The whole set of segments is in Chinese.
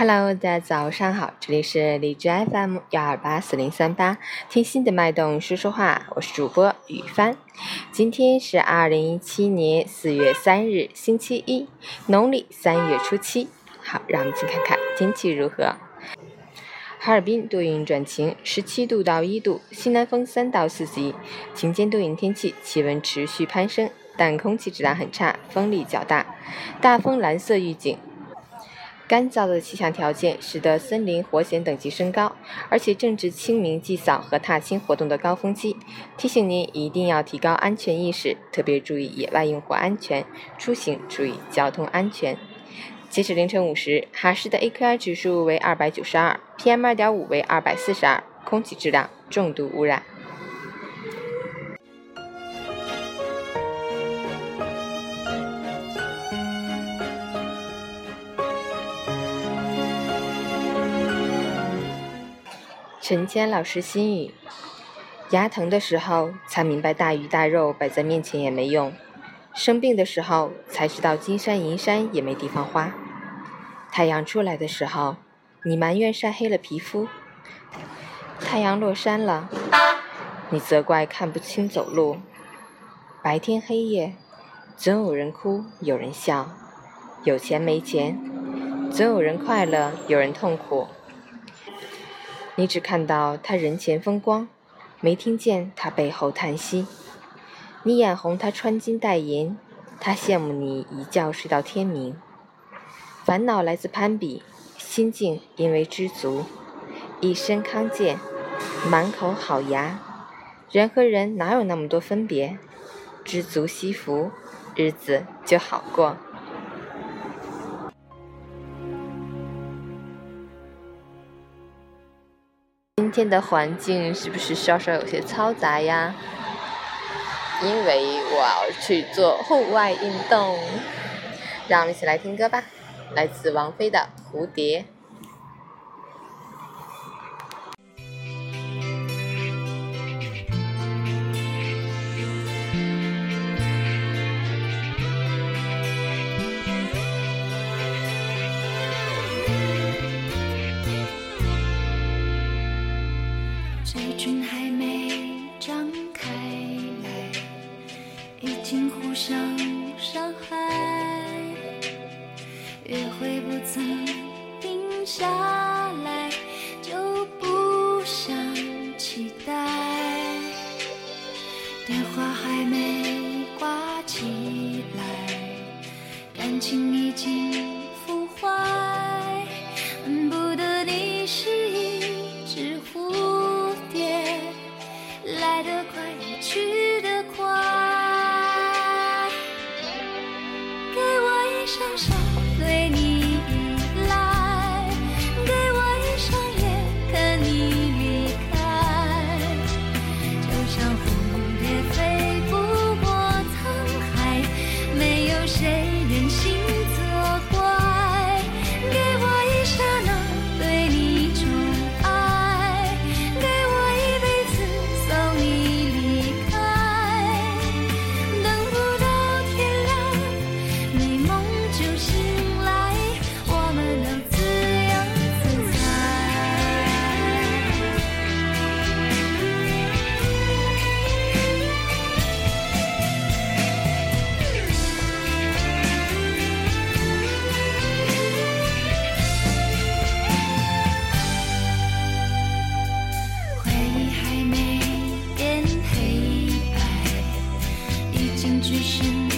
Hello，大家早上好，这里是荔枝 FM 幺二八四零三八，听心的脉动说说话，我是主播雨帆。今天是二零一七年四月三日，星期一，农历三月初七。好，让我们先看看天气如何。哈尔滨多云转晴，十七度到一度，西南风三到四级，晴间多云天气，气温持续攀升，但空气质量很差，风力较大，大风蓝色预警。干燥的气象条件使得森林火险等级升高，而且正值清明祭扫和踏青活动的高峰期，提醒您一定要提高安全意识，特别注意野外用火安全，出行注意交通安全。截止凌晨五时，哈市的 AQI 指数为二百九十二，PM 二点五为二百四十二，空气质量重度污染。陈谦老师心语：牙疼的时候才明白大鱼大肉摆在面前也没用，生病的时候才知道金山银山也没地方花。太阳出来的时候，你埋怨晒黑了皮肤；太阳落山了，你责怪看不清走路。白天黑夜，总有人哭，有人笑；有钱没钱，总有人快乐，有人痛苦。你只看到他人前风光，没听见他背后叹息。你眼红他穿金戴银，他羡慕你一觉睡到天明。烦恼来自攀比，心境因为知足。一身康健，满口好牙，人和人哪有那么多分别？知足惜福，日子就好过。今天的环境是不是稍稍有些嘈杂呀？因为我要去做户外运动，让我们一起来听歌吧，来自王菲的《蝴蝶》。约会不曾定下来，就不想期待。电话还没挂起来，感情已经腐坏。恨不得你是一只蝴蝶，来得快去白，已经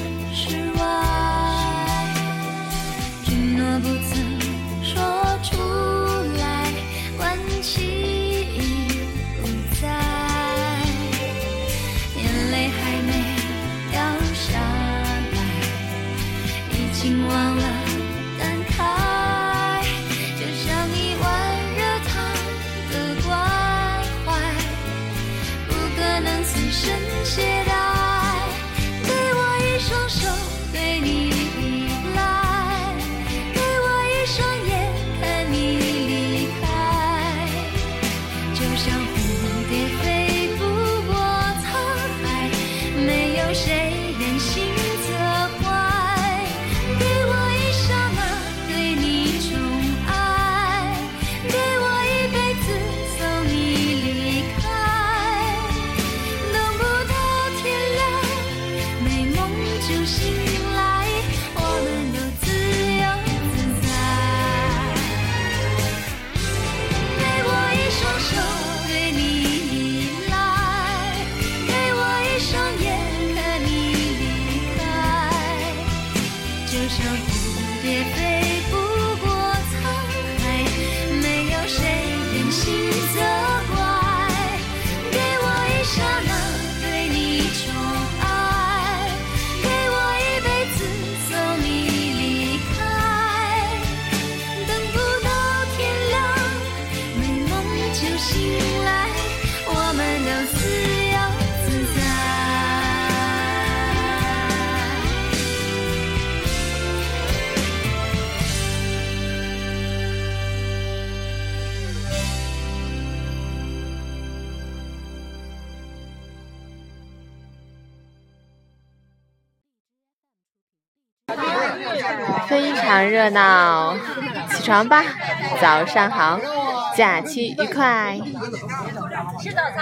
行走非常热闹。起床吧，早上好，假期愉快。吃早餐。